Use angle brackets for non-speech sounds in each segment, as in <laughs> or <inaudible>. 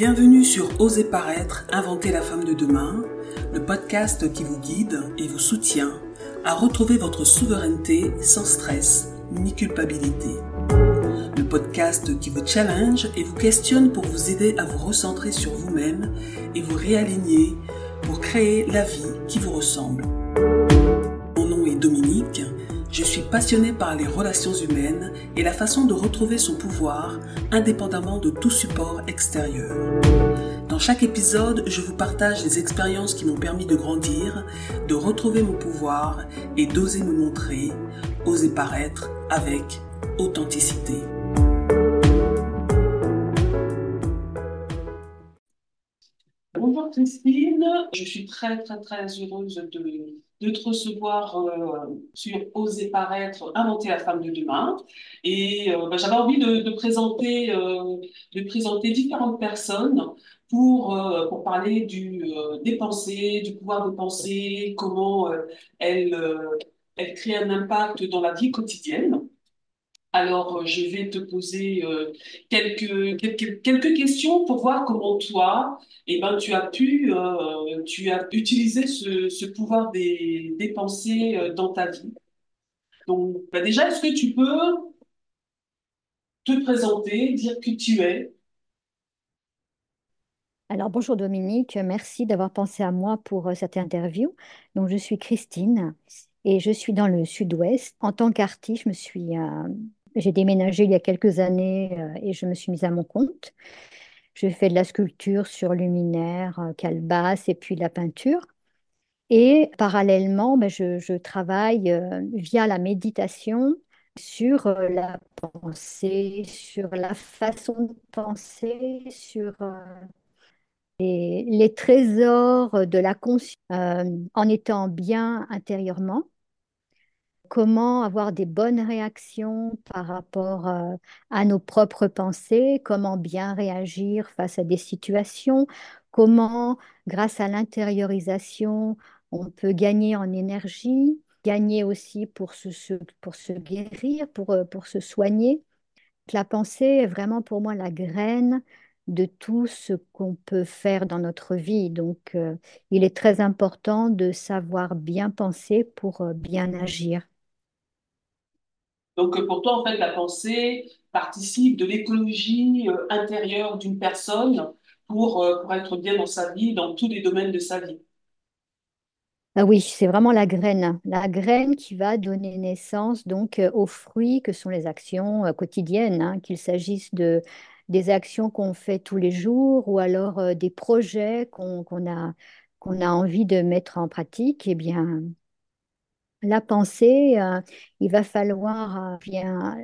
Bienvenue sur Oser paraître, inventer la femme de demain, le podcast qui vous guide et vous soutient à retrouver votre souveraineté sans stress ni culpabilité. Le podcast qui vous challenge et vous questionne pour vous aider à vous recentrer sur vous-même et vous réaligner pour créer la vie qui vous ressemble. Passionnée par les relations humaines et la façon de retrouver son pouvoir indépendamment de tout support extérieur. Dans chaque épisode, je vous partage les expériences qui m'ont permis de grandir, de retrouver mon pouvoir et d'oser me montrer, oser paraître avec authenticité. Bonjour Christine, je suis très très très heureuse de de te recevoir euh, sur Oser paraître, inventer la femme de demain. Et euh, bah, j'avais envie de, présenter, euh, de présenter différentes personnes pour, pour parler du, des pensées, du pouvoir de penser, comment elles, elles créent un impact dans la vie quotidienne. Alors, je vais te poser quelques, quelques, quelques questions pour voir comment toi, eh ben, tu as pu, euh, tu as utilisé ce, ce pouvoir des, des pensées euh, dans ta vie. Donc, bah déjà, est-ce que tu peux te présenter, dire qui tu es? Alors, bonjour Dominique, merci d'avoir pensé à moi pour euh, cette interview. Donc, je suis Christine et je suis dans le sud-ouest. En tant qu'artiste, je me suis, j'ai déménagé il y a quelques années et je me suis mise à mon compte. Je fais de la sculpture sur luminaire, euh, calebasse et puis la peinture. Et parallèlement, ben, je, travaille euh, via la méditation sur euh, la pensée, sur la façon de penser, sur les, trésors de la conscience en étant bien intérieurement comment avoir des bonnes réactions par rapport euh, à nos propres pensées, comment bien réagir face à des situations, comment, grâce à l'intériorisation, on peut gagner en énergie, gagner aussi pour se, guérir, pour, euh, pour se soigner. La pensée est vraiment pour moi la graine de tout ce qu'on peut faire dans notre vie. Donc, euh, il est très important de savoir bien penser pour bien agir. Donc pour toi, en fait, la pensée participe de l'écologie euh, intérieure d'une personne pour, euh, pour être bien dans sa vie, dans tous les domaines de sa vie. Ah oui, c'est vraiment la graine, la graine qui va donner naissance donc euh, aux fruits que sont les actions quotidiennes, hein, qu'il s'agisse de des actions qu'on fait tous les jours ou alors des projets qu'on a qu'on a envie de mettre en pratique. Eh bien, la pensée, euh, il va falloir euh, bien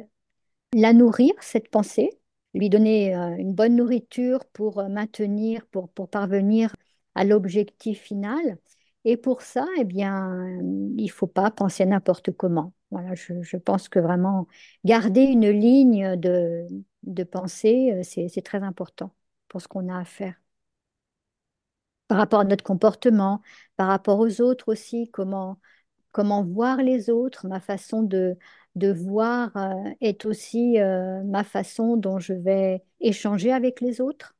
la nourrir, cette pensée, lui donner euh, une bonne nourriture pour maintenir, pour, pour parvenir à l'objectif final. Et pour ça, eh bien, il ne faut pas penser n'importe comment. Voilà, je, pense que vraiment garder une ligne de, de pensée, c'est très important pour ce qu'on a à faire. Par rapport à notre comportement, par rapport aux autres aussi, comment, comment voir les autres, ma façon de, de voir euh, est aussi euh, ma façon dont je vais échanger avec les autres.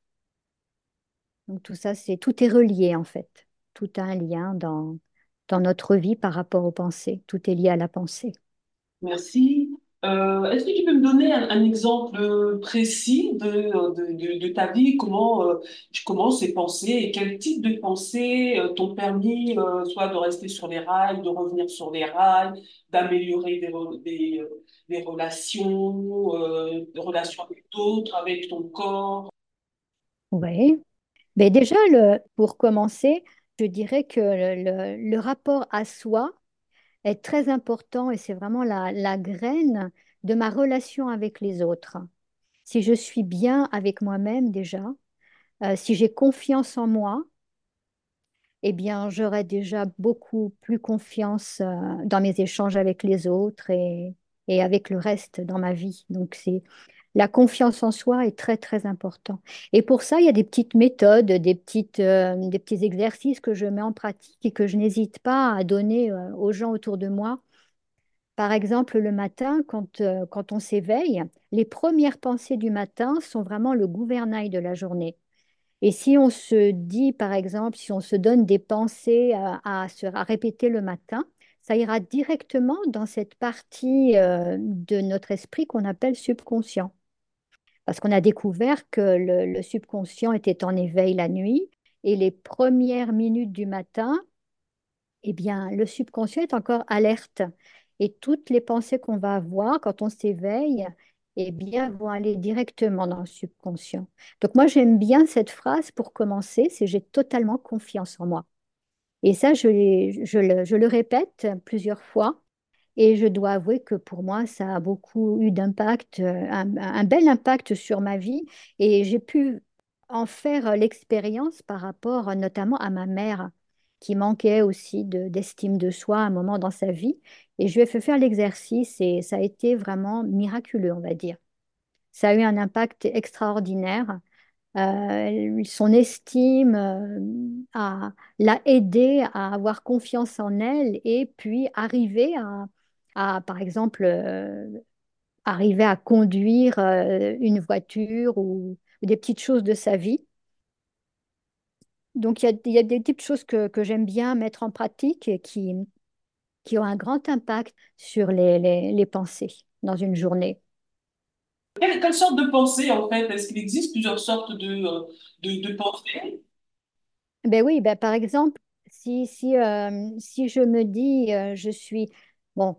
Donc tout ça, c'est tout est relié en fait. Tout a un lien dans, dans notre vie par rapport aux pensées. Tout est lié à la pensée. Merci. Euh, est-ce que tu peux me donner un, exemple précis de, de, ta vie, comment, euh, comment ces pensées et quel type de pensées euh, t'ont permis soit de rester sur les rails, de revenir sur les rails, d'améliorer des, des, des, relations, des relations avec d'autres, avec ton corps? Oui. Mais déjà, pour commencer, je dirais que le, le rapport à soi, est très important et c'est vraiment la, graine de ma relation avec les autres. Si je suis bien avec moi-même déjà, euh, si j'ai confiance en moi, eh bien, j'aurai déjà beaucoup plus confiance euh, dans mes échanges avec les autres et, et avec le reste dans ma vie. Donc, c'est la confiance en soi est très, très important. Et pour ça, il y a des petites méthodes, des, petites, euh, des petits exercices que je mets en pratique et que je n'hésite pas à donner euh, aux gens autour de moi. Par exemple, le matin, quand, euh, quand on s'éveille, les premières pensées du matin sont vraiment le gouvernail de la journée. Et si on se dit, par exemple, si on se donne des pensées à, à se, répéter le matin, ça ira directement dans cette partie de notre esprit qu'on appelle subconscient. Parce qu'on a découvert que le, subconscient était en éveil la nuit et les premières minutes du matin, eh bien, le subconscient est encore alerte. Et toutes les pensées qu'on va avoir quand on s'éveille, eh bien, vont aller directement dans le subconscient. Donc moi, j'aime bien cette phrase pour commencer, c'est j'ai totalement confiance en moi. Et ça, je, je le, je le répète plusieurs fois. Et je dois avouer que pour moi, ça a beaucoup eu d'impact, euh, un, bel impact sur ma vie. Et j'ai pu en faire euh, l'expérience par rapport euh, notamment à ma mère, qui manquait aussi de- d'estime de soi à un moment dans sa vie. Et je lui ai fait faire l'exercice et ça a été vraiment miraculeux, on va dire. Ça a eu un impact extraordinaire. Son estime euh, l'a aidé à avoir confiance en elle et puis arriver à, à, par exemple, euh, arriver à conduire euh, une voiture ou des petites choses de sa vie. Donc, il y y a des petites choses que, que j'aime bien mettre en pratique et qui, qui ont un grand impact sur les, les, les pensées dans une journée. Quelle, quelle sorte de pensée, en fait? Est-ce qu'il existe plusieurs sortes de, euh, de, de pensées? Ben oui, ben par exemple, si, si, euh, si je me dis, euh, je suis, bon,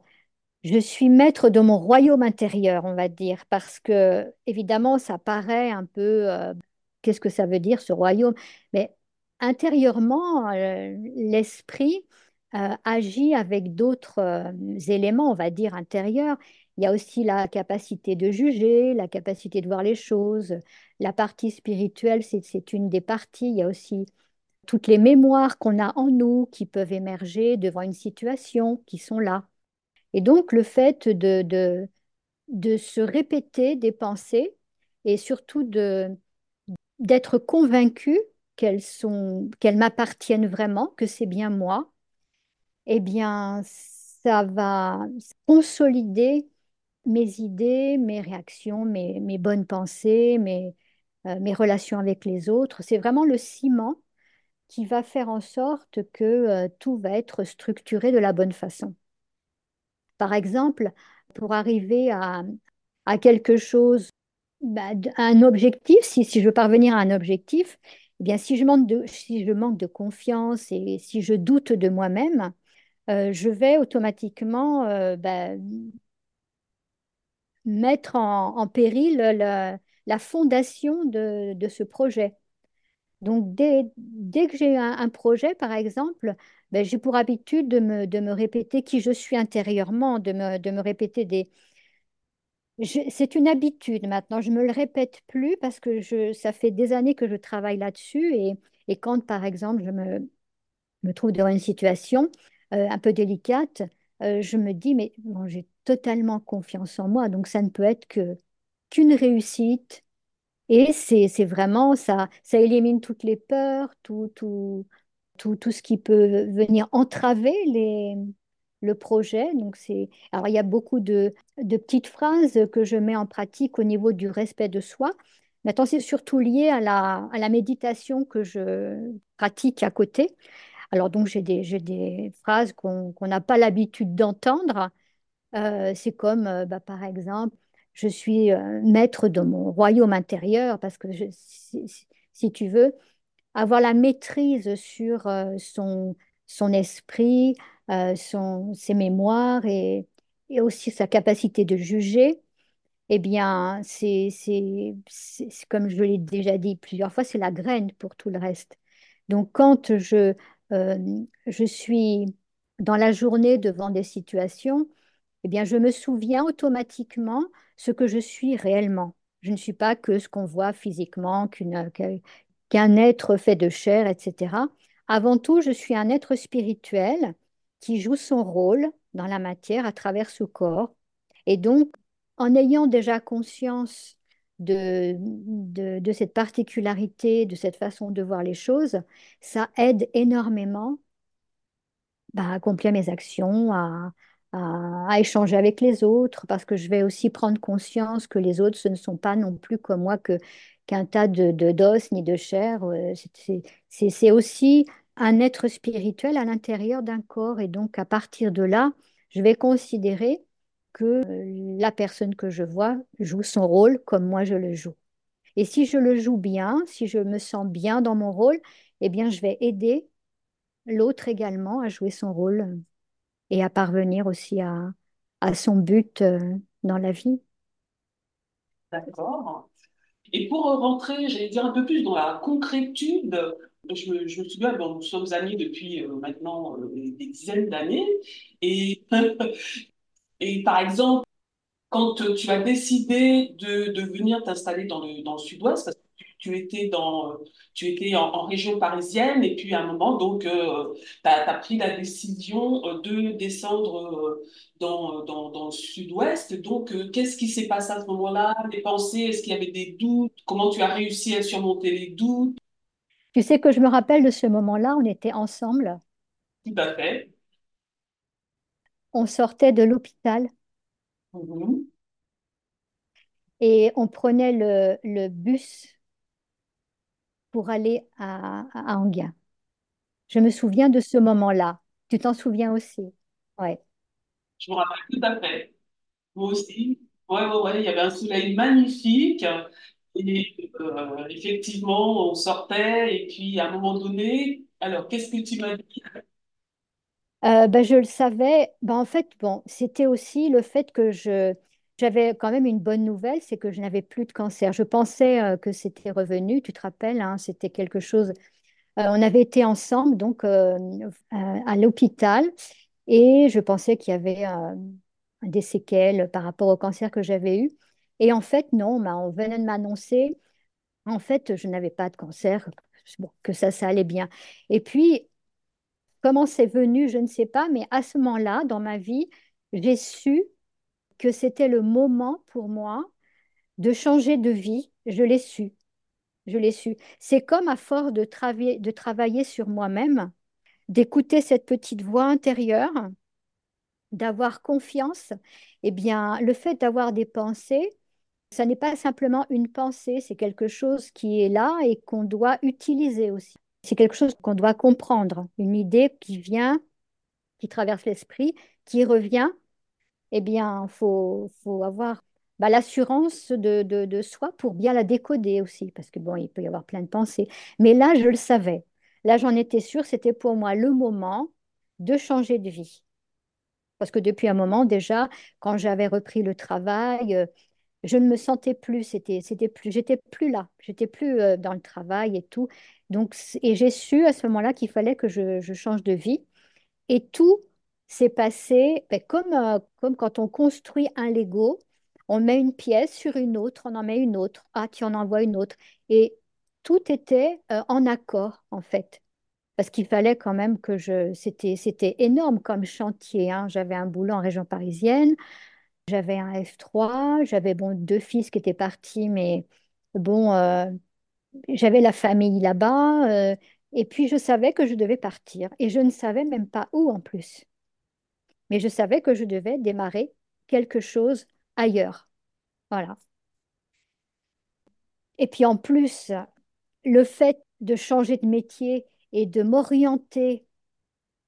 Je suis maître de mon royaume intérieur, on va dire, parce que évidemment, ça paraît un peu, euh, qu'est-ce que ça veut dire ce royaume? Mais intérieurement, euh, l'esprit euh, agit avec d'autres éléments, on va dire, intérieurs. Il y a aussi la capacité de juger, la capacité de voir les choses. La partie spirituelle, c'est une des parties. Il y a aussi toutes les mémoires qu'on a en nous qui peuvent émerger devant une situation, qui sont là. Et donc, le fait de, se répéter des pensées et surtout d'être convaincu qu'elles m'appartiennent vraiment, que c'est bien moi, eh bien, ça va consolider mes idées, mes réactions, mes, bonnes pensées, mes, euh, mes relations avec les autres. C'est vraiment le ciment qui va faire en sorte que euh, tout va être structuré de la bonne façon. Par exemple, pour arriver à, quelque chose, bah, un objectif, si, je veux parvenir à un objectif, eh bien, si je manque de, confiance et si je doute de moi-même, euh, je vais automatiquement euh, bah, mettre en, péril la, fondation de ce projet. Donc, dès, dès que j'ai un, projet, par exemple, ben, j'ai pour habitude de me, de me répéter qui je suis intérieurement, de me, de me répéter des, c'est une habitude maintenant, je me le répète plus parce que je, ça fait des années que je travaille là-dessus et, et quand par exemple je me, me trouve devant une situation euh, un peu délicate, euh, je me dis mais bon, j'ai totalement confiance en moi, donc ça ne peut être que qu'une réussite et c'est, vraiment ça, ça élimine toutes les peurs, tout, tout, tout, tout ce qui peut venir entraver les, le projet. Donc alors il y a beaucoup de, de petites phrases que je mets en pratique au niveau du respect de soi. Maintenant, c'est surtout lié à la, à la méditation que je pratique à côté. Alors donc j'ai des, des phrases qu'on qu'on n'a pas l'habitude d'entendre. Euh, c'est comme, euh, bah, par exemple, je suis euh, maître de mon royaume intérieur parce que si, tu veux, avoir la maîtrise sur euh, son, esprit, euh, ses mémoires et, aussi sa capacité de juger, eh bien, c'est, comme je l'ai déjà dit plusieurs fois, c'est la graine pour tout le reste. Donc, quand je, je suis dans la journée devant des situations, eh bien, je me souviens automatiquement ce que je suis réellement. Je ne suis pas que ce qu'on voit physiquement, qu'un être fait de chair, etc. Avant tout, je suis un être spirituel qui joue son rôle dans la matière à travers ce corps. Et donc, en ayant déjà conscience de, de, de cette particularité, de cette façon de voir les choses, ça aide énormément bah, à accomplir mes actions, à, à, échanger avec les autres, parce que je vais aussi prendre conscience que les autres, ce ne sont pas non plus comme moi que, qu'un tas de, de- d'os ni de chair. Euh, c'est aussi un être spirituel à l'intérieur d'un corps. Et donc, à partir de là, je vais considérer que euh, la personne que je vois joue son rôle comme moi je le joue. Et si je le joue bien, si je me sens bien dans mon rôle, eh bien, je vais aider l'autre également à jouer son rôle et à parvenir aussi à, à son but euh, dans la vie. D'accord. Et pour rentrer, j'allais dire un peu plus dans la concrétude, je me, je me souviens, bon, nous sommes amis depuis euh, maintenant euh, des dizaines d'années. Et, <laughs> et par exemple, quand tu as décidé de, de venir t'installer dans le, dans le sud-ouest, tu, étais dans, euh, tu étais en, en région parisienne, et puis à un moment, donc, tu as, pris la décision euh, de descendre euh, dans, dans, dans le sud-ouest. Donc, euh, qu'est-ce qui s'est passé à ce moment-là? Les pensées, est-ce qu'il y avait des doutes? Comment tu as réussi à surmonter les doutes? Tu sais que je me rappelle de ce moment-là, on était ensemble, Tout à fait. on sortait de l'hôpital Mhm. et on prenait le, le bus pour aller à, à Enghien. Je me souviens de ce moment-là. Tu t'en souviens aussi? Ouais. Je me rappelle tout à fait. Moi aussi. Ouais, ouais, ouais. Il y avait un soleil magnifique. Et euh, effectivement, on sortait. Et puis, à un moment donné, alors, qu'est-ce que tu m'as dit? Euh, ben, je le savais. Ben, en fait, bon, c'était aussi le fait que je, j'avais quand même une bonne nouvelle, c'est que je n'avais plus de cancer. Je pensais euh, que c'était revenu, tu te rappelles, hein, c'était quelque chose. euh, on avait été ensemble donc euh, à, l'hôpital et je pensais qu'il y avait des séquelles par rapport au cancer que j'avais eu. Et en fait, non, ben, on venait de m'annoncer, en fait, je n'avais pas de cancer, que ça, ça allait bien. Et puis, Comment c'est venu, je ne sais pas, mais à ce moment-là, dans ma vie, j'ai su que c'était le moment pour moi de changer de vie. Je l'ai su, je l'ai su. C'est comme à force de travailler, de travailler sur moi-même, d'écouter cette petite voix intérieure, d'avoir confiance. Eh bien, le fait d'avoir des pensées, ça n'est pas simplement une pensée, c'est quelque chose qui est là et qu'on doit utiliser aussi. C'est quelque chose qu'on doit comprendre, une idée qui vient qui traverse l'esprit, qui revient, eh bien, il faut, faut avoir bah, l'assurance de, de, soi pour bien la décoder aussi, parce que bon, il peut y avoir plein de pensées. Mais là, je le savais. Là, j'en étais sûre, c'était pour moi le moment de changer de vie. Parce que depuis un moment déjà, quand j'avais repris le travail, euh, je ne me sentais plus, c'était, c'était plus, j'étais plus là, j'étais plus euh, dans le travail et tout. Donc, et j'ai su à ce moment-là qu'il fallait que je, je change de vie. Et tout s'est passé ben, comme, euh, comme quand on construit un Lego, on met une pièce sur une autre, on en met une autre, ah, tu en envoies une autre. Et tout était euh, en accord, en fait. Parce qu'il fallait quand même que je... C'était, c'était énorme comme chantier. hein. J'avais un boulot en région parisienne, j'avais un F3, j'avais bon, deux fils qui étaient partis, mais bon, euh, j'avais la famille là-bas. et puis, je savais que je devais partir. Et je ne savais même pas où en plus. Mais je savais que je devais démarrer quelque chose ailleurs. Voilà. Et puis en plus, le fait de changer de métier et de m'orienter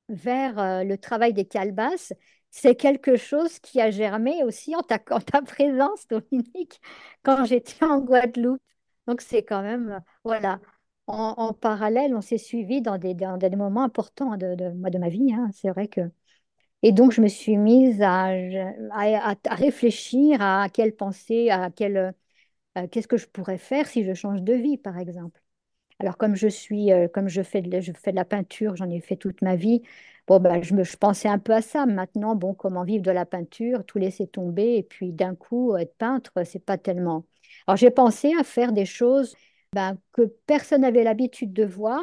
vers euh, le travail des calebasses, c'est quelque chose qui a germé aussi en ta, <laughs> en ta présence, Dominique, quand j'étais en Guadeloupe. Donc c'est quand même, voilà, en, parallèle, on s'est suivis dans des, des moments importants de, de, de ma vie. hein. C'est vrai que Et donc, je me suis mise à, à, réfléchir à quelle pensée, à quelle, euh, qu'est-ce que je pourrais faire si je change de vie, par exemple. Alors, comme je suis, euh, comme je fais de, je fais de la peinture, j'en ai fait toute ma vie. Bon, ben, je me, je pensais un peu à ça. Maintenant, bon, comment vivre de la peinture, tout laisser tomber, et puis d'un coup, être peintre, c'est pas tellement. Alors, j'ai pensé à faire des choses ben, que personne n'avait l'habitude de voir.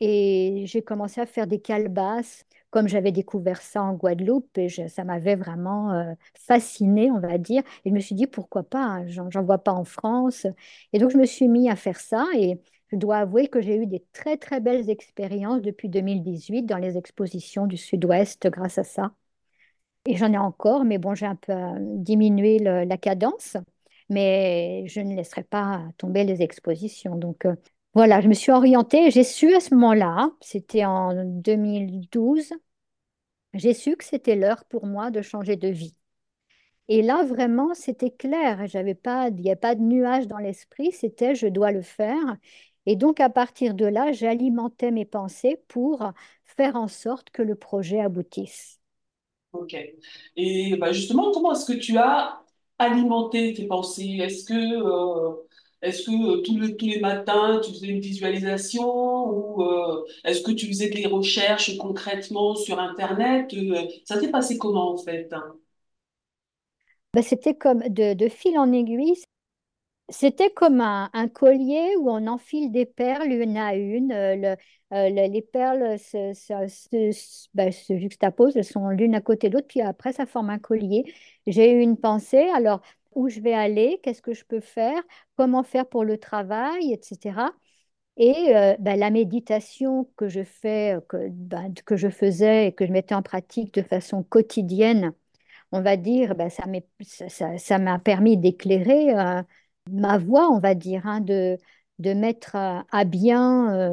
Et j'ai commencé à faire des calebasses, comme j'avais découvert ça en Guadeloupe, et ça m'avait vraiment euh, fascinée, on va dire. Et je me suis dit, pourquoi pas, hein, j'en vois pas en France. Et donc, je me suis mis à faire ça, et je dois avouer que j'ai eu des très, très belles expériences depuis 2018 dans les expositions du Sud-Ouest grâce à ça. Et j'en ai encore, mais bon, j'ai un peu euh, diminué la cadence, mais je ne laisserai pas tomber les expositions. Donc euh, voilà, je me suis orientée. J'ai su à ce moment-là, c'était en 2012, j'ai su que c'était l'heure pour moi de changer de vie. Et là, vraiment, c'était clair. J'avais pas, il n'y a pas de nuage dans l'esprit. C'était je dois le faire. Et donc, à partir de là, j'alimentais mes pensées pour faire en sorte que le projet aboutisse. Ok. Et bah, justement, comment est-ce que tu as alimenté tes pensées? Est-ce que, euh, est-ce que euh, tous les, tous les matins, tu faisais une visualisation ou euh, est-ce que tu faisais des recherches concrètement sur Internet? Euh, ça s'est passé comment en fait? Ben, c'était comme de, de fil en aiguille. C'était comme un, un collier où on enfile des perles une à une. Le- le- les perles se, ben, se juxtaposent, elles sont l'une à côté de l'autre, puis après ça forme un collier. J'ai eu une pensée, alors où je vais aller, qu'est-ce que je peux faire, comment faire pour le travail, etc. Et euh, ben, la méditation que je fais, euh, que, ben, que je faisais et que je mettais en pratique de façon quotidienne, on va dire, ben, ça m'a permis d'éclairer. euh, ma voix, on va dire, hein, de, de mettre à, bien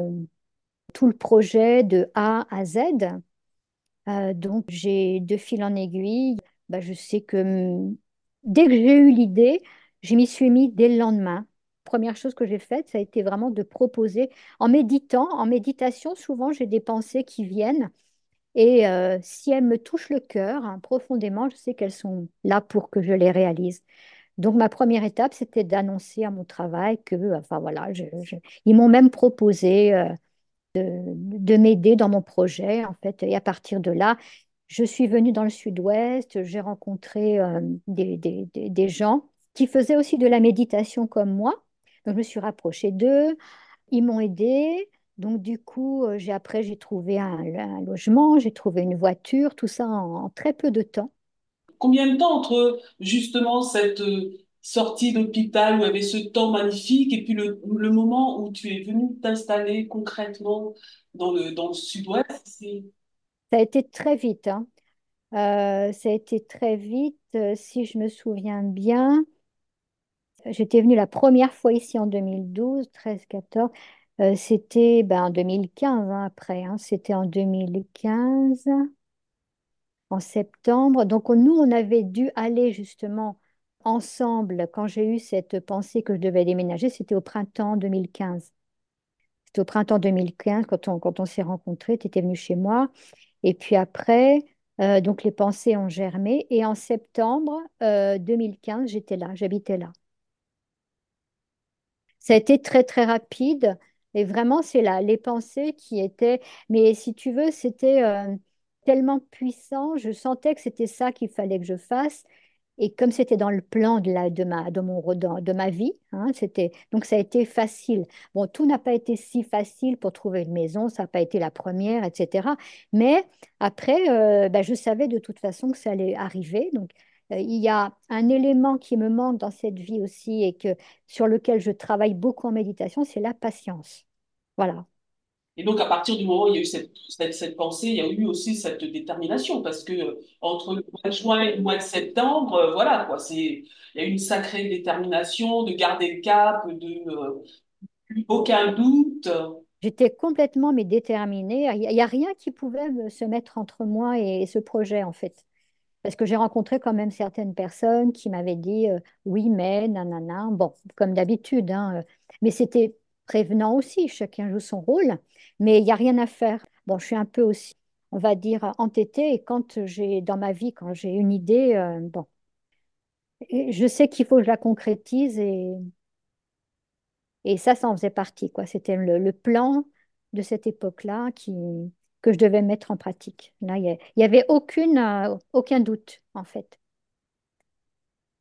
tout le projet de A à Z. Donc, j'ai de fil en aiguille, bah, je sais que dès que j'ai eu l'idée, je m'y suis mis dès le lendemain. Première chose que j'ai faite, ça a été vraiment de proposer, en méditant, en méditation, souvent j'ai des pensées qui viennent et euh, si elles me touchent le cœur hein, profondément, je sais qu'elles sont là pour que je les réalise. Donc, ma première étape, c'était d'annoncer à mon travail que, enfin voilà, ils m'ont même proposé euh, de m'aider dans mon projet, en fait. Et à partir de là, je suis venue dans le sud-ouest, j'ai rencontré euh, des, gens qui faisaient aussi de la méditation comme moi. Donc, je me suis rapprochée d'eux, ils m'ont aidée. Donc, du coup, euh, j'ai, après, j'ai trouvé un, logement, j'ai trouvé une voiture, tout ça en très peu de temps. Combien de temps entre justement cette euh, sortie d'hôpital où il y avait ce temps magnifique et puis le, moment où tu es venu t'installer concrètement dans le, dans le sud-ouest? Ça a été très vite, hein. Euh, ça a été très vite, euh, si je me souviens bien. J'étais venue la première fois ici en 2012, 13, 14. Euh, c'était ben, en 2015, hein, après. hein. C'était en 2015, en septembre. Donc nous, on avait dû aller justement ensemble quand j'ai eu cette pensée que je devais déménager. C'était au printemps 2015. C'était au printemps 2015 quand on, quand on s'est rencontrés. Tu étais venu chez moi. Et puis après, euh, donc les pensées ont germé. Et en septembre euh, 2015, j'étais là, j'habitais là. Ça a été très, très rapide. Et vraiment, c'est là, les pensées qui étaient... Mais si tu veux, c'était euh, tellement puissant. Je sentais que c'était ça qu'il fallait que je fasse. Et comme c'était dans le plan de, la, de, ma, de, mon, de ma vie, hein, c'était, donc ça a été facile. Bon, tout n'a pas été si facile pour trouver une maison, ça n'a pas été la première, etc. Mais après, euh, ben, je savais de toute façon que ça allait arriver. Donc, euh, il y a un élément qui me manque dans cette vie aussi et que, sur lequel je travaille beaucoup en méditation, c'est la patience. Voilà. Et donc, à partir du moment où il y a eu cette, cette, cette pensée, il y a eu aussi cette détermination, parce que euh, entre le mois de juin et le mois de septembre, euh, voilà, quoi, c'est, il y a eu une sacrée détermination de garder le cap, de euh, aucun doute. J'étais complètement mais déterminée. Il n'y a, rien qui pouvait se mettre entre moi et ce projet, en fait. Parce que j'ai rencontré quand même certaines personnes qui m'avaient dit euh, oui, mais, nanana. Bon, comme d'habitude, hein, mais c'était prévenant aussi. Chacun joue son rôle, mais il n'y a rien à faire. Bon, je suis un peu aussi, on va dire, entêtée. Et quand j'ai, dans ma vie, quand j'ai une idée, euh, bon, je sais qu'il faut que je la concrétise et, et ça, ça en faisait partie, quoi. C'était le, plan de cette époque-là qui, que je devais mettre en pratique. Là, il n'y avait aucune, euh, aucun doute, en fait.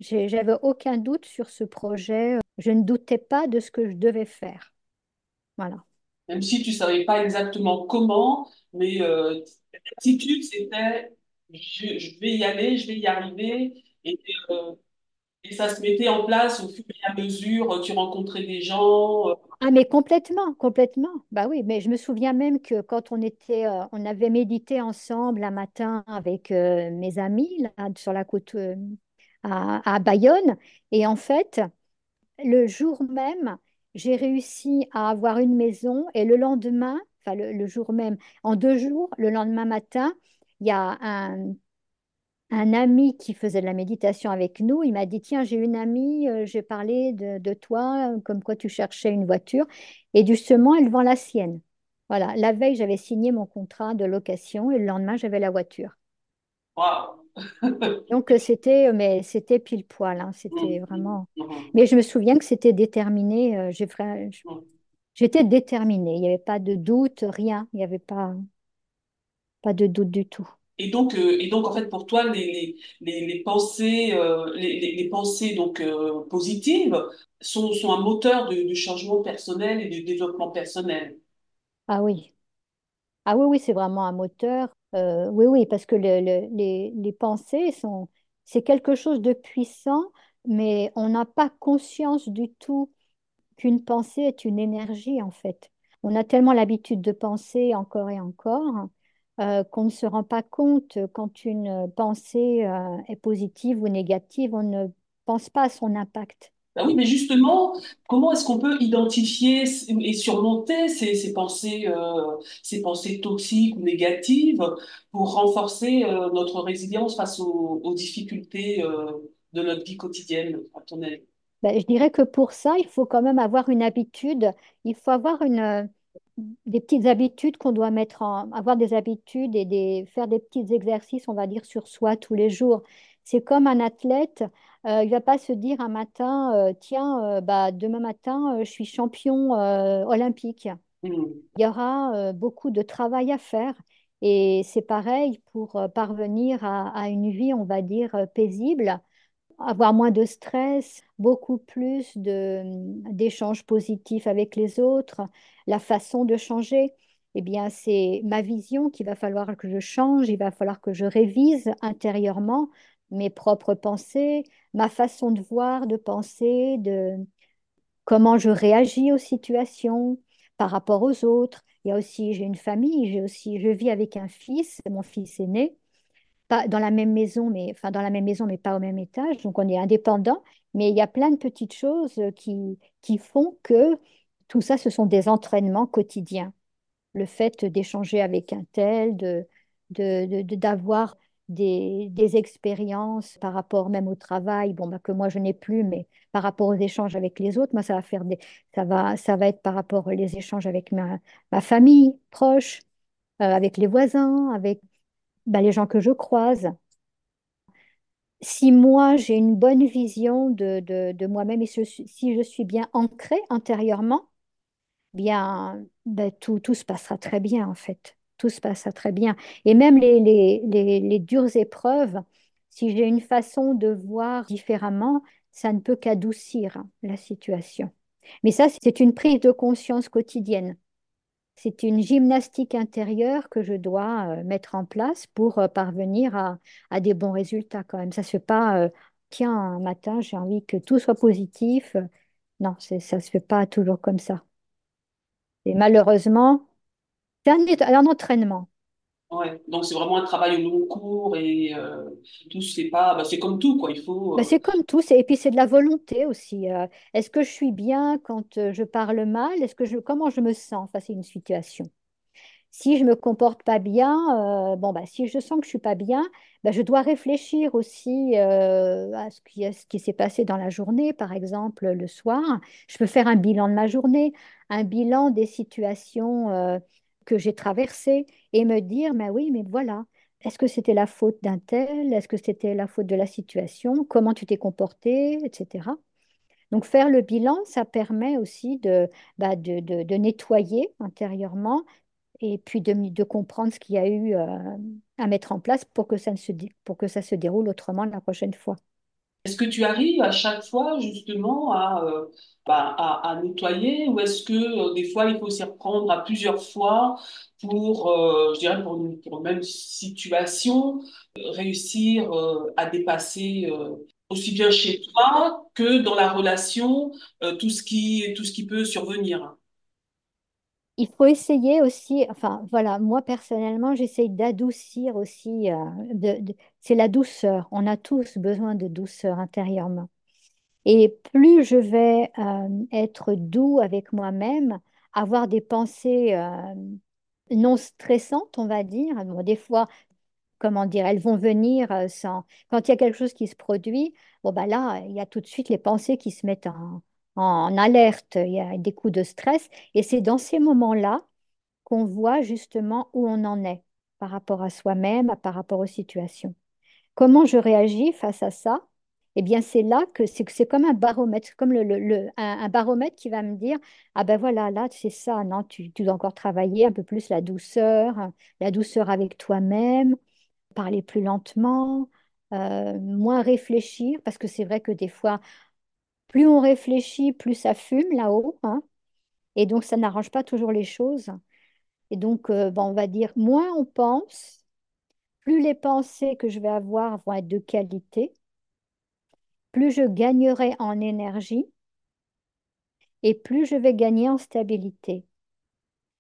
J'avais aucun doute sur ce projet. Je ne doutais pas de ce que je devais faire. Voilà. Même si tu savais pas exactement comment, mais euh, l'attitude, c'était je, je vais y aller, je vais y arriver. Et, euh, et ça se mettait en place au fur et à mesure, tu rencontrais des gens. Ah, mais complètement, complètement. Bah oui, mais je me souviens même que quand on était, euh, on avait médité ensemble un matin avec euh, mes amis là, sur la côte euh, à, à Bayonne. Et en fait, le jour même, j'ai réussi à avoir une maison. Et le lendemain, enfin le, jour même, en deux jours, le lendemain matin, il y a un, ami qui faisait de la méditation avec nous, il m'a dit, tiens, j'ai une amie, euh, j'ai parlé de, de toi, comme quoi tu cherchais une voiture, et justement, elle vend la sienne. Voilà, la veille, j'avais signé mon contrat de location et le lendemain, j'avais la voiture. Donc, euh, c'était, euh, mais c'était pile poil, hein, c'était Mhm, vraiment. mhm, Mais je me souviens que c'était déterminé, euh, j'ai mhm. j'étais déterminée, il n'y avait pas de doute, rien, il n'y avait pas, pas de doute du tout. Et donc, euh, et donc, en fait, pour toi, les, les, les, pensées, euh, les, pensées donc, positives sont, sont un moteur de, du changement personnel et du développement personnel. Ah oui. Ah oui, oui, c'est vraiment un moteur. Euh, oui, oui, parce que le- le- les, les pensées sont, c'est quelque chose de puissant, mais on n'a pas conscience du tout qu'une pensée est une énergie, en fait. On a tellement l'habitude de penser encore et encore euh, qu'on ne se rend pas compte quand une pensée euh, est positive ou négative, on ne pense pas à son impact. Ben oui, mais justement, comment est-ce qu'on peut identifier et surmonter ces, ces pensées, euh, ces pensées toxiques ou négatives pour renforcer euh, notre résilience face aux, difficultés euh, de notre vie quotidienne, à ton avis? Ben, je dirais que pour ça, il faut quand même avoir une habitude. Il faut avoir une, des petites habitudes qu'on doit mettre en, avoir des habitudes et des, faire des petits exercices, on va dire, sur soi tous les jours. C'est comme un athlète, euh, il va pas se dire un matin, euh, tiens, euh, bah, demain matin, je suis champion olympique. Hmm. Il y aura beaucoup de travail à faire. Et c'est pareil pour parvenir à, à une vie, on va dire, paisible avoir moins de stress, beaucoup plus de, d'échanges positifs avec les autres, la façon de changer. Eh bien, c'est ma vision qu'il va falloir que je change, il va falloir que je révise intérieurement mes propres pensées, ma façon de voir, de penser, de comment je réagis aux situations par rapport aux autres. Il y a aussi, j'ai une famille, j'ai aussi, je vis avec un fils, mon fils aîné pas dans la même maison, mais enfin dans la même maison, mais pas au même étage. Donc on est indépendant, mais il y a plein de petites choses qui, qui font que tout ça, ce sont des entraînements quotidiens. Le fait d'échanger avec un tel, de, de, de- de- d'avoir des, expériences par rapport même au travail, bon, bah, que moi je n'ai plus, mais par rapport aux échanges avec les autres, moi ça va faire des, ça va, ça va être par rapport aux échanges avec ma, famille proche, euh, avec les voisins, avec bah, les gens que je croise si moi j'ai une bonne vision de, de, moi-même et si je suis bien ancrée intérieurement, bien ben, tout, tout se passera très bien en fait. Tout se passera très bien. Et même les, dures épreuves, si j'ai une façon de voir différemment, ça ne peut qu'adoucir la situation. Mais ça, c'est une prise de conscience quotidienne. C'est une gymnastique intérieure que je dois euh, mettre en place pour euh, parvenir à, des bons résultats quand même. Ça se fait pas, euh, tiens, un matin, j'ai envie que tout soit positif. Non, ça se fait pas toujours comme ça. Et malheureusement, c'est un, un entraînement. Ouais. Donc, c'est vraiment un travail au long cours et euh, tout fait pas. bah, c'est comme tout, quoi. Il faut. Euh, c'est comme tout, c'est- et puis c'est de la volonté aussi. euh, est-ce que je suis bien quand euh, je parle mal? Est-ce que je, comment je me sens face à une situation? Si je me comporte pas bien, euh, bon, bah, si je sens que je suis pas bien, bah, je dois réfléchir aussi euh, à ce qui, à ce qui s'est passé dans la journée, par exemple le soir. Je peux faire un bilan de ma journée, un bilan des situations euh, que j'ai traversées et me dire, mais oui, mais voilà, est-ce que c'était la faute d'un tel? Est-ce que c'était la faute de la situation? Comment tu t'es comporté, etc. Donc faire le bilan, ça permet aussi de, bah, de, de- nettoyer intérieurement et puis de, de comprendre ce qu'il y a eu euh, à mettre en place pour que ça ne se, pour que ça se déroule autrement la prochaine fois. Est-ce que tu arrives à chaque fois justement à, euh, bah, nettoyer ou est-ce que euh, des fois il faut s'y reprendre à plusieurs fois pour, euh, je dirais pour une, même situation, réussir à dépasser aussi bien chez toi que dans la relation, tout ce qui peut survenir? Il faut essayer aussi, enfin voilà, moi personnellement, j'essaye d'adoucir aussi, euh, c'est la douceur. On a tous besoin de douceur intérieurement. Et plus je vais euh, être doux avec moi-même, avoir des pensées euh, non stressantes, on va dire. Des fois, comment dire, elles vont venir sans... Quand il y a quelque chose qui se produit, bon, bah là, il y a tout de suite les pensées qui se mettent en, en alerte, il y a des coups de stress. Et c'est dans ces moments-là qu'on voit justement où on en est par rapport à soi-même, par rapport aux situations. Comment je réagis face à ça? Eh bien, c'est là que c'est comme un baromètre, comme le, le- un, baromètre qui va me dire, ah ben voilà, là, c'est ça, non, tu, dois encore travailler un peu plus la douceur, la douceur avec toi-même, parler plus lentement, euh, moins réfléchir, parce que c'est vrai que des fois, plus on réfléchit, plus ça fume là-haut, hein, et donc ça n'arrange pas toujours les choses. Et donc, euh, bon, on va dire, moins on pense, plus les pensées que je vais avoir vont être de qualité plus je gagnerai en énergie et plus je vais gagner en stabilité.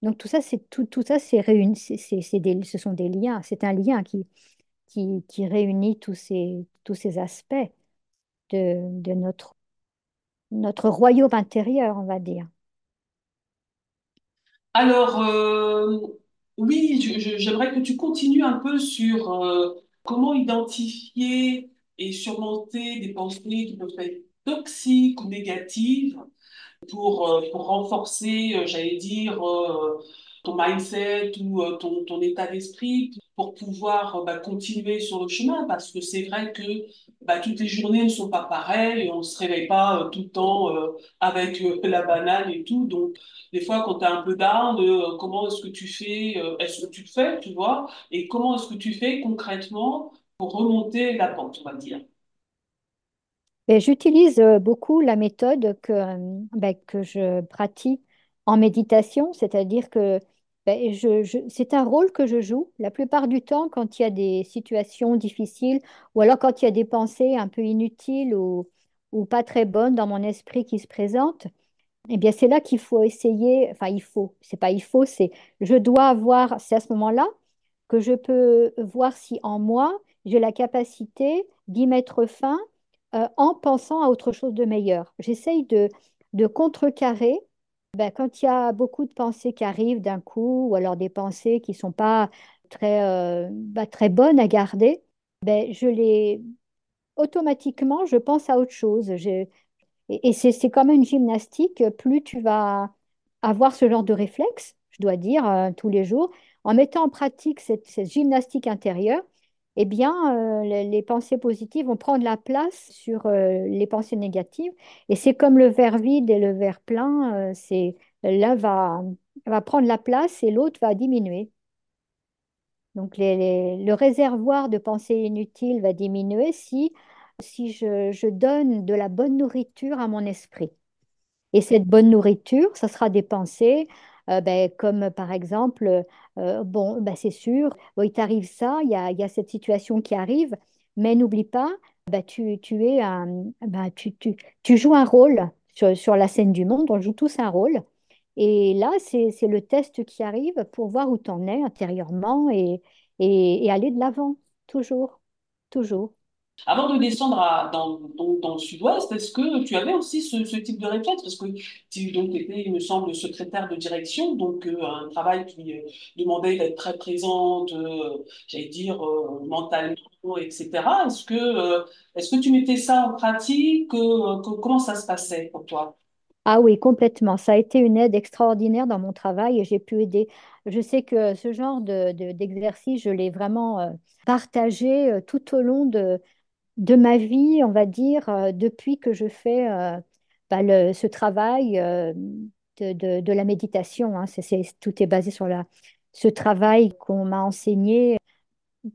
Donc tout ça, c'est tout, tout ça, c'est réuni, c'est, ce sont des liens. C'est un lien qui, qui, qui réunit tous ces, tous ces aspects de, de notre, notre royaume intérieur, on va dire. Alors, euh, oui, j'aimerais que tu continues un peu sur euh, comment identifier et surmonter des pensées qui peuvent être toxiques ou négatives pour, euh, pour renforcer, j'allais dire, ton mindset ou euh, ton, ton état d'esprit pour pouvoir euh, bah, continuer sur le chemin parce que c'est vrai que bah, toutes les journées ne sont pas pareilles et on se réveille pas euh, tout le temps avec la banane et tout. Donc, des fois, quand tu as un peu euh, comment est-ce que tu fais, est-ce que tu le fais, tu vois, et comment est-ce que tu fais concrètement pour remonter la pente, on va dire? Et j'utilise beaucoup la méthode que, ben, que je pratique en méditation, c'est-à-dire que ben, c'est un rôle que je joue la plupart du temps quand il y a des situations difficiles ou alors quand il y a des pensées un peu inutiles ou, ou pas très bonnes dans mon esprit qui se présentent. Eh bien, c'est là qu'il faut essayer, enfin, il faut, c'est pas il faut, c'est je dois avoir, c'est à ce moment-là que je peux voir si en moi, j'ai la capacité d'y mettre fin euh, en pensant à autre chose de meilleur. J'essaye de, de contrecarrer ben, quand il y a beaucoup de pensées qui arrivent d'un coup, ou alors des pensées qui ne sont pas très, euh, bah, très bonnes à garder, ben, je les automatiquement, je pense à autre chose. Et, c'est comme une gymnastique, plus tu vas avoir ce genre de réflexe, je dois dire, euh, tous les jours, en mettant en pratique cette gymnastique intérieure, eh bien, euh, les, pensées positives vont prendre la place sur euh, les pensées négatives. Et c'est comme le verre vide et le verre plein, euh, c'est l'un va, va prendre la place et l'autre va diminuer. Donc, le réservoir de pensées inutiles va diminuer si, si je je donne de la bonne nourriture à mon esprit. Et cette bonne nourriture, ça sera des pensées, euh, ben, comme par exemple, euh, bon, ben, c'est sûr, il t'arrive ça, il y a, cette situation qui arrive, mais n'oublie pas, ben, tu, joues un rôle sur, la scène du monde, on joue tous un rôle. Et là, c'est, le test qui arrive pour voir où tu en es intérieurement et aller de l'avant, toujours, toujours. Avant de descendre dans, dans, le sud-ouest, est-ce que tu avais aussi ce, type de réflexe? Parce que tu donc, étais, il me semble, secrétaire de direction, donc euh, un travail qui euh, demandait d'être très présente, euh, j'allais dire, mentalement, etc. Est-ce que, est-ce que tu mettais ça en pratique? Que- comment ça se passait pour toi? Ah oui, complètement. Ça a été une aide extraordinaire dans mon travail et j'ai pu aider. Je sais que ce genre de, de- d'exercice, je l'ai vraiment partagé tout au long de, de ma vie, on va dire, euh, depuis que je fais euh, bah, ce travail euh, de, la méditation. hein. Tout est basé sur ce travail qu'on m'a enseigné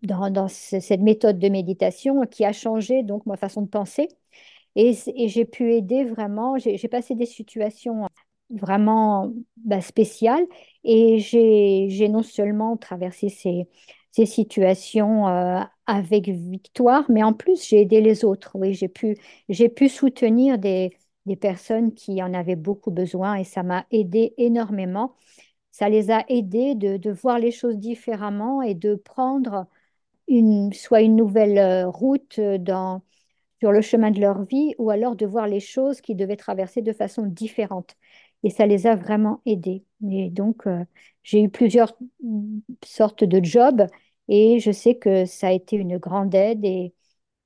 dans, dans ce- cette méthode de méditation qui a changé donc ma façon de penser. Et, j'ai pu aider vraiment, j'ai passé des situations vraiment bah, spéciales et j'ai non seulement traversé ces, ces situations euh, avec victoire, mais en plus, j'ai aidé les autres. Oui, j'ai pu, j'ai pu soutenir des, des personnes qui en avaient beaucoup besoin et ça m'a aidé énormément. Ça les a aidés de, de voir les choses différemment et de prendre une, soit une nouvelle euh, route euh, dans, sur le chemin de leur vie ou alors de voir les choses qu'ils devaient traverser de façon différente. Et ça les a vraiment aidés. Et donc, j'ai eu plusieurs mm, sortes de jobs et je sais que ça a été une grande aide et,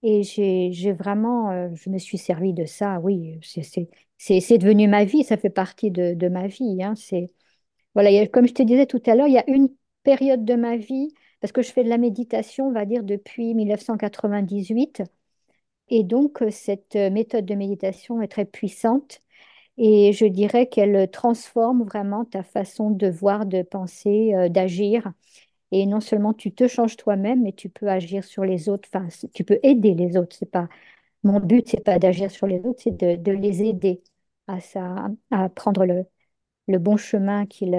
et j'ai, vraiment, euh, je me suis servi de ça. Oui, c'est, devenu ma vie, ça fait partie de, de ma vie. hein. Voilà, comme je te disais tout à l'heure, il y a une période de ma vie, parce que je fais de la méditation, on va dire, depuis 1998. Et donc, euh, cette euh, méthode de méditation est très puissante et je dirais qu'elle transforme vraiment ta façon de voir, de penser, d'agir. Et non seulement tu te changes toi-même, mais tu peux agir sur les autres. Enfin, tu peux aider les autres. C'est pas mon but, c'est pas d'agir sur les autres, c'est de, de les aider à ça, à prendre le, le bon chemin qu'il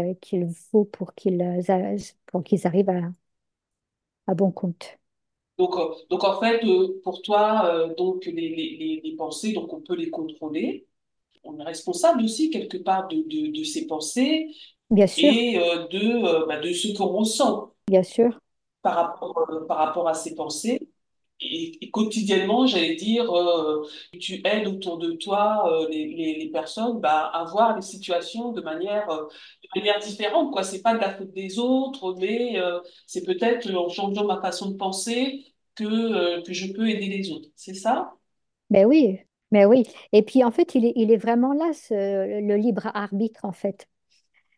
faut pour qu'ils pour qu'ils arrivent à, à bon compte. Donc, euh, donc en fait, euh, pour toi, euh, donc les, les, les, les pensées, donc on peut les contrôler. On est responsable aussi quelque part de, de, de ces pensées Bien sûr, et euh, de, euh, bah, de ce qu'on ressent bien sûr. par rapport, euh, par rapport à ces pensées. Et, et quotidiennement, j'allais dire, euh, tu aides autour de toi euh, les, les, les personnes bah, à voir les situations de manière, de manière différente, quoi. C'est pas de la faute des autres, mais c'est peut-être en changeant ma façon de penser que, que je peux aider les autres. C'est ça? Ben oui, ben oui. Et puis en fait, il est, il est vraiment là, ce- le libre arbitre, en fait.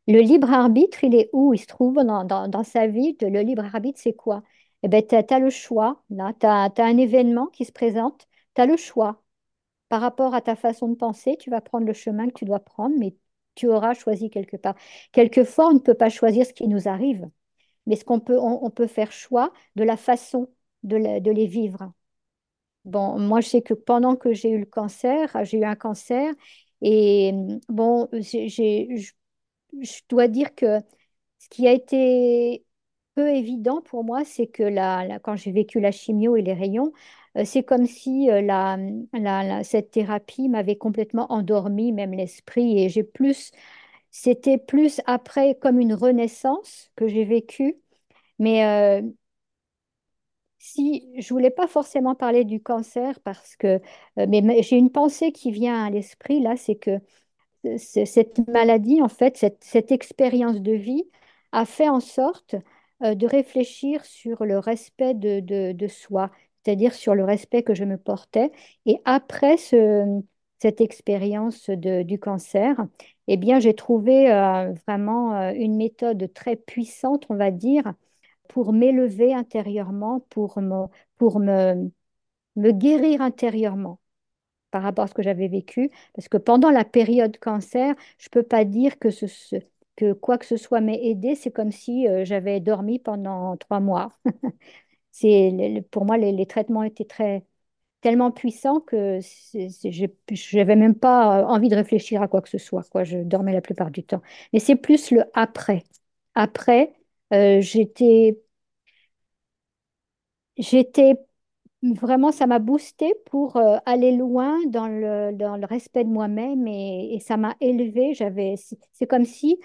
Le libre arbitre, il est où? Il se trouve dans, dans, dans sa vie. Le libre arbitre, c'est quoi? Eh bien, tu as, le choix. Tu as, un événement qui se présente. Tu as le choix. Par rapport à ta façon de penser, tu vas prendre le chemin que tu dois prendre, mais tu auras choisi quelque part. Quelquefois, on ne peut pas choisir ce qui nous arrive, mais ce peut, on, peut faire choix de la façon de, de les vivre. Bon, moi, je sais que pendant que j'ai eu le cancer, j'ai eu un cancer, et bon, j'ai- je dois dire que ce qui a été peu évident pour moi, c'est que la, quand j'ai vécu la chimio et les rayons, euh, c'est comme si euh, la, cette thérapie m'avait complètement endormi, même l'esprit, et j'ai plus, c'était plus après comme une renaissance que j'ai vécue. Mais euh, si je voulais pas forcément parler du cancer parce que, euh, mais j'ai une pensée qui vient à l'esprit là, c'est que cette maladie, en fait, cette, expérience de vie a fait en sorte euh, de réfléchir sur le respect de, soi, c'est-à-dire sur le respect que je me portais. Et après ce- cette expérience du cancer, eh bien, j'ai trouvé euh, vraiment euh, une méthode très puissante, on va dire, pour m'élever intérieurement, pour me guérir intérieurement par rapport à ce que j'avais vécu. Parce que pendant la période cancer, je ne peux pas dire que, ce, que quoi que ce soit m'ait aidé. C'est comme si euh, j'avais dormi pendant trois mois. <laughs> C'est, pour moi, les, traitements étaient très, tellement puissants que je n'avais même pas euh, envie de réfléchir à quoi que ce soit, quoi. Je dormais la plupart du temps. Mais c'est plus le après. Après, euh, j'étais, j'étais Vraiment, ça m'a boosté pour euh, aller loin dans le, dans le respect de moi-même et, et ça m'a. J'avais, c'est comme si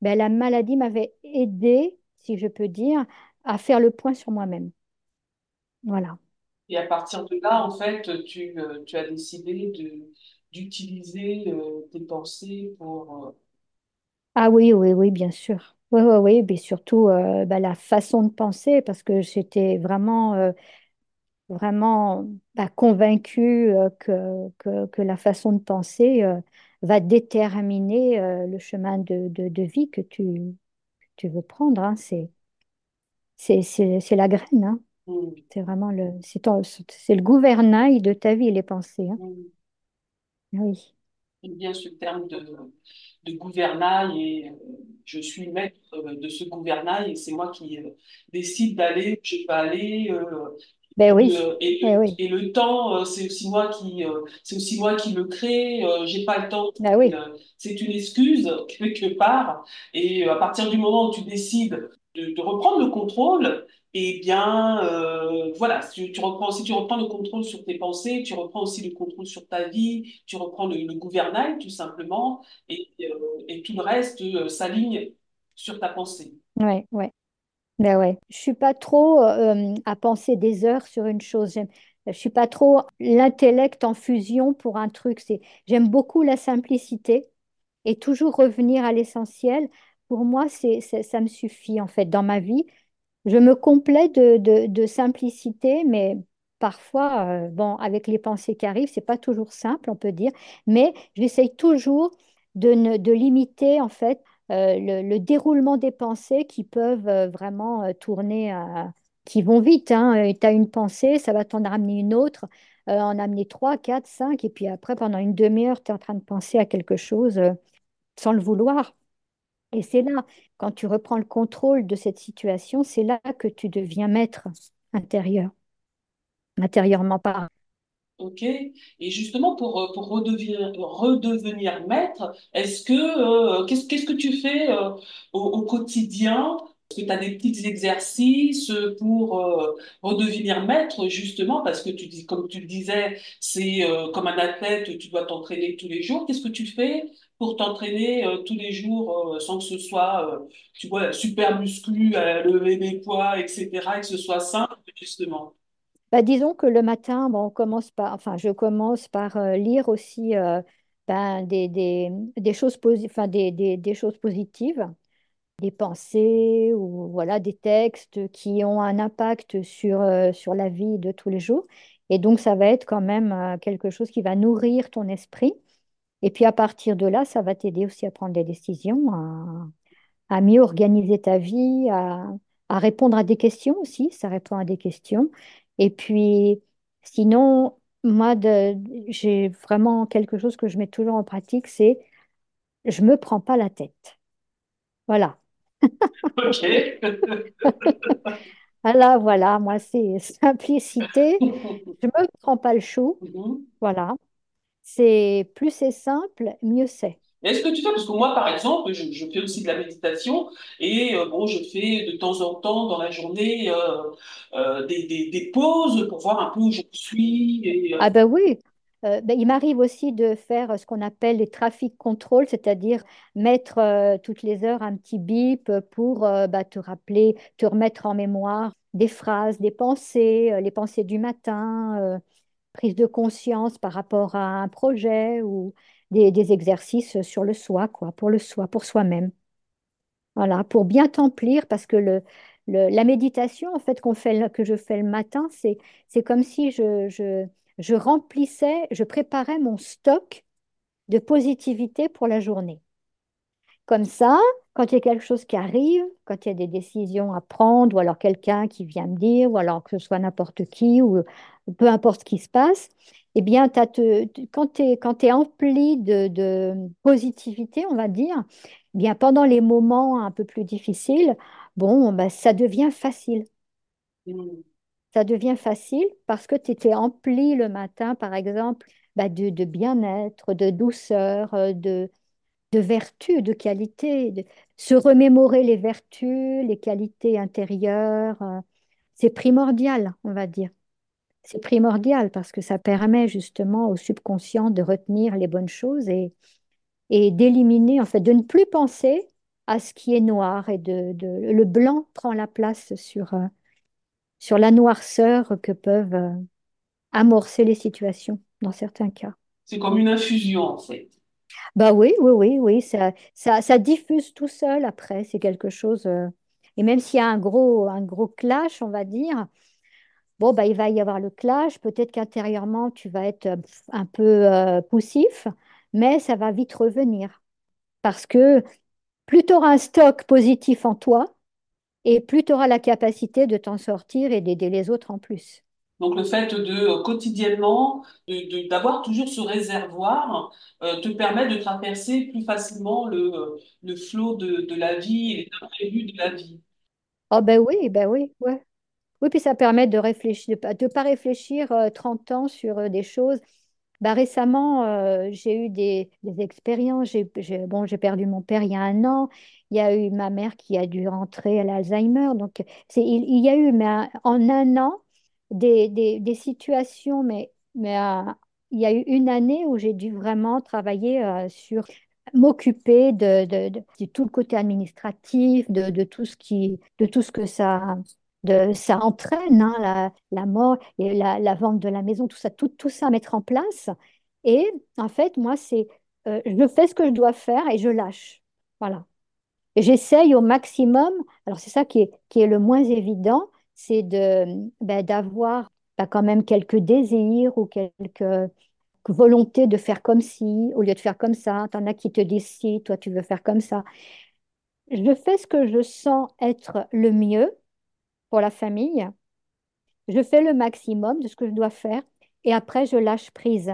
ben, la maladie m'avait aidé, si je peux dire, à faire le point sur moi-même. Voilà. Et à partir de là, en fait, tu, euh, tu as décidé de, d'utiliser euh, tes pensées pour... euh, Ah oui, oui, oui, bien sûr. Oui, oui, oui. Mais surtout euh, ben, la façon de penser, parce que j'étais vraiment, vraiment ben, convaincue euh, que, que, que la façon de penser euh, va déterminer euh, le chemin de, de, de vie que tu, tu veux prendre, hein, c'est, c'est, c'est, c'est la graine, hein. hmm, C'est vraiment le, c'est ton- c'est le gouvernail de ta vie, les pensées, hein. hmm. Oui, J'aime bien ce terme de, de gouvernail et je suis maître de ce gouvernail et c'est moi qui décide d'aller où je peux aller ben et, oui, et eh le, oui, et le temps euh, c'est aussi moi qui euh, c'est aussi moi qui le crée euh, j'ai pas le temps. Ben oui, c'est une excuse <laughs> quelque part. Et à partir du moment où tu décides de, de reprendre le contrôle eh bien, euh, voilà, tu, tu reprends, si tu reprends le contrôle sur tes pensées, tu reprends aussi le contrôle sur ta vie, tu reprends le, le gouvernail, tout simplement, et, et tout le reste s'aligne sur ta pensée. Ouais, ouais. Ben ouais. Je suis pas trop euh, à penser des heures sur une chose. Je suis pas trop l'intellect en fusion pour un truc. J'aime beaucoup la simplicité et toujours revenir à l'essentiel. Pour moi, c'est, ça me suffit en fait dans ma vie. Je me complais de, simplicité, mais parfois, euh, bon, avec les pensées qui arrivent, c'est pas toujours simple, on peut dire, mais j'essaye toujours de, de limiter en fait le, le déroulement des pensées qui peuvent euh, vraiment euh, tourner, qui vont vite. Hein. Tu as une pensée, ça va t'en ramener une autre, euh, en amener trois, quatre, cinq, et puis après, pendant une demi-heure, tu es en train de penser à quelque chose euh, sans le vouloir. Et c'est là, quand tu reprends le contrôle de cette situation, c'est là que tu deviens maître intérieur, intérieurement parlant. OK? Et justement, pour, euh, pour redevenir, maître, est-ce que, euh, qu'est-ce, que tu fais euh, au, quotidien? Est-ce que tu as des petits exercices pour redevenir maître, justement, parce que tu dis, comme tu le disais, c'est comme un athlète, tu dois t'entraîner tous les jours. Qu'est-ce que tu fais pour t'entraîner tous les jours sans que ce soit, tu vois, super muscu, à lever des poids, etc., et que ce soit simple, justement? Bah, disons que le matin, bon, on commence par, enfin, je commence par euh, lire aussi euh, ben, des, des, des choses enfin, des, des, des choses positives, des pensées ou voilà, des textes qui ont un impact sur, euh, sur la vie de tous les jours. Et donc, ça va être quand même quelque chose qui va nourrir ton esprit. Et puis, à partir de là, ça va t'aider aussi à prendre des décisions, à mieux organiser ta vie, à, à répondre à des questions aussi, ça répond à des questions. Et puis, sinon, moi, j'ai vraiment quelque chose que je mets toujours en pratique, c'est je me prends pas la tête. Voilà. OK. <laughs> Voilà, voilà, moi, c'est simplicité. Je me prends pas le chou. Mhm. Voilà. C'est plus c'est simple, mieux c'est. Est-ce que tu fais, parce que moi, par exemple, je, fais aussi de la méditation et euh, bon, je fais de temps en temps dans la journée euh, euh, des, des, pauses pour voir un peu où je suis. Ah ben oui, ben, il m'arrive aussi de faire ce qu'on appelle les traffic control, c'est-à-dire mettre toutes les heures un petit bip pour bah, te rappeler, te remettre en mémoire des phrases, des pensées, les pensées du matin, prise de conscience par rapport à un projet ou des, exercices sur le soi, quoi, pour le soi, pour soi-même. Voilà, pour bien t'emplir, parce que le, la méditation, en fait, qu'on fait, que je fais le matin, c'est, c'est comme si je, je, je remplissais, je préparais mon stock de positivité pour la journée. Comme ça, quand il y a quelque chose qui arrive, quand il y a des décisions à prendre, ou alors quelqu'un qui vient me dire, ou alors que ce soit n'importe qui, ou peu importe ce qui se passe, eh bien, te- quand tu es, quand empli de, de positivité, on va dire, eh bien, pendant les moments un peu plus difficiles, bon, bah, ça devient facile. hmm, Ça devient facile parce que tu étais empli le matin, par exemple, bah, de, de bien-être, de douceur, euh, de, de vertus, de qualités, de se remémorer les vertus, les qualités intérieures, euh, c'est primordial, on va dire. C'est primordial parce que ça permet justement au subconscient de retenir les bonnes choses et, et d'éliminer, en fait, de ne plus penser à ce qui est noir et de, de- le blanc prend la place sur, euh, sur la noirceur que peuvent euh, amorcer les situations dans certains cas. c'est comme une infusion, en fait. Bah oui, oui, oui, oui, ça, ça, ça diffuse tout seul après, c'est quelque chose. euh, et même s'il y a un gros, un gros clash, on va dire, bon, bah, il va y avoir le clash, peut-être qu'intérieurement, tu vas être euh, un peu euh, poussif, mais ça va vite revenir. Parce que plus tu auras un stock positif en toi, et plus tu auras la capacité de t'en sortir et d'aider les autres en plus. Donc, le fait de euh, quotidiennement, d'avoir toujours ce réservoir, euh, te permet de traverser plus facilement le, le flot de, de la vie et les imprévus de la vie. Oh ben oui, ben oui, ouais. Oui, puis ça permet de ne pas réfléchir euh, 30 ans sur euh, des choses. Bah, récemment, euh, j'ai eu des, expériences. J'ai, bon, j'ai perdu mon père il y a un an. Il y a eu ma mère qui a dû rentrer à l'Alzheimer. Donc, il, y a eu mais, en un an des, situations, mais, euh, il y a eu une année où j'ai dû vraiment travailler sur m'occuper de, tout le côté administratif, de tout ce qui, de tout ce que ça, de, ça entraîne, hein, la, mort et la, vente de la maison, tout ça, tout, tout ça à mettre en place. Et en fait, moi, c'est, euh, je fais ce que je dois faire et je lâche. Voilà. Et j'essaye au maximum. Alors, c'est ça qui est, qui est le moins évident, c'est de, ben, d'avoir ben, quand même quelques désirs ou quelques volontés de faire comme si, au lieu de faire comme ça. T'en as qui te disent si, toi, tu veux faire comme ça. Je fais ce que je sens être le mieux pour la famille. Je fais le maximum de ce que je dois faire et après, je lâche prise.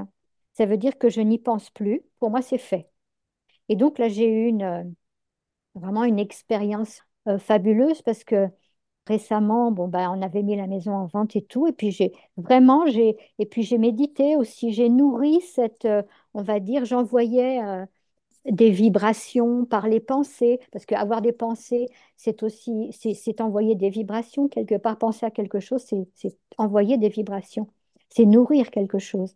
Ça veut dire que je n'y pense plus. Pour moi, c'est fait. Et donc là, j'ai eu une, euh, vraiment une expérience euh, fabuleuse parce que récemment, bon, ben, on avait mis la maison en vente et tout. Et puis, j'ai vraiment, j'ai, et puis j'ai médité aussi. J'ai nourri cette, euh, on va dire, j'envoyais des vibrations par les pensées, parce qu'avoir des pensées, c'est aussi, c'est envoyer des vibrations quelque part. Penser à quelque chose, c'est envoyer des vibrations, c'est nourrir quelque chose.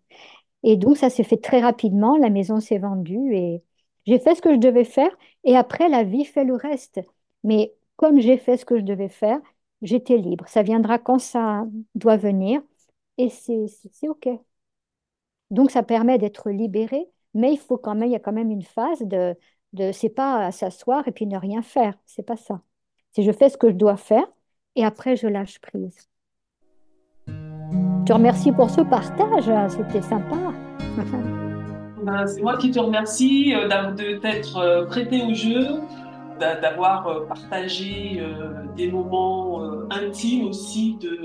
Et donc, ça s'est fait très rapidement, la maison s'est vendue et j'ai fait ce que je devais faire, et après, la vie fait le reste. Mais comme j'ai fait ce que je devais faire, j'étais libre. Ça viendra quand ça doit venir, et c'est OK. Donc, ça permet d'être libéré, mais il faut quand même, il y a quand même une phase de, de c'est pas s'asseoir et puis ne rien faire. C'est pas ça. C'est je fais ce que je dois faire et après je lâche prise. Je te remercie pour ce partage, c'était sympa. <laughs> Ben, c'est moi qui te remercie euh, de t'être euh, prêté au jeu, d'a- d'avoir euh, partagé des moments intimes aussi de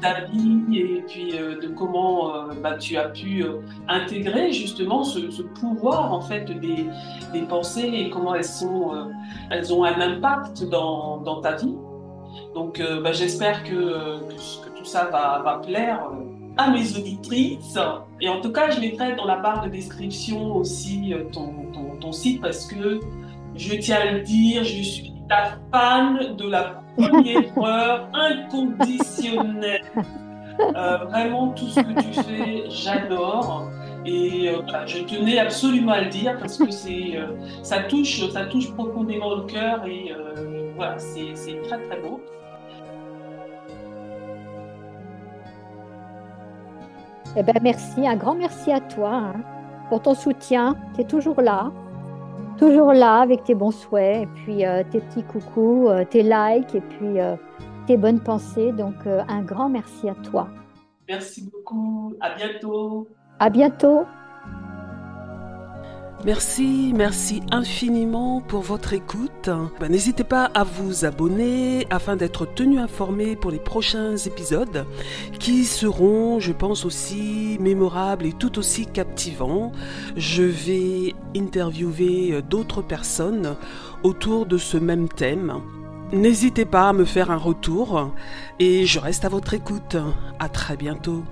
ta vie et puis euh, de comment euh, bah, tu as pu euh, intégrer justement ce, pouvoir en fait des, des pensées et comment elles sont elles ont un impact dans, dans ta vie. Donc bah, j'espère que, que, tout ça va, va plaire à mes auditrices. Et en tout cas, je mettrai dans la barre de description aussi ton, ton, ton site parce que je tiens à le dire, je suis ta fan de la première heure inconditionnelle. Euh, vraiment, tout ce que tu fais, j'adore. Et euh, voilà, je tenais absolument à le dire parce que euh, ça, touche, ça touche profondément le cœur et voilà, c'est c'est très très beau. Eh ben merci, un grand merci à toi hein, pour ton soutien. Tu es toujours là, toujours là avec tes bons souhaits et puis euh, tes petits coucous, euh, tes likes et puis euh, tes bonnes pensées. Donc euh, un grand merci à toi. Merci beaucoup. À bientôt. À bientôt. Merci, merci infiniment pour votre écoute. Ben, N'hésitez pas à vous abonner afin d'être tenu informé pour les prochains épisodes qui seront, je pense, aussi mémorables et tout aussi captivants. Je vais interviewer d'autres personnes autour de ce même thème. N'hésitez pas à me faire un retour et je reste à votre écoute. À très bientôt.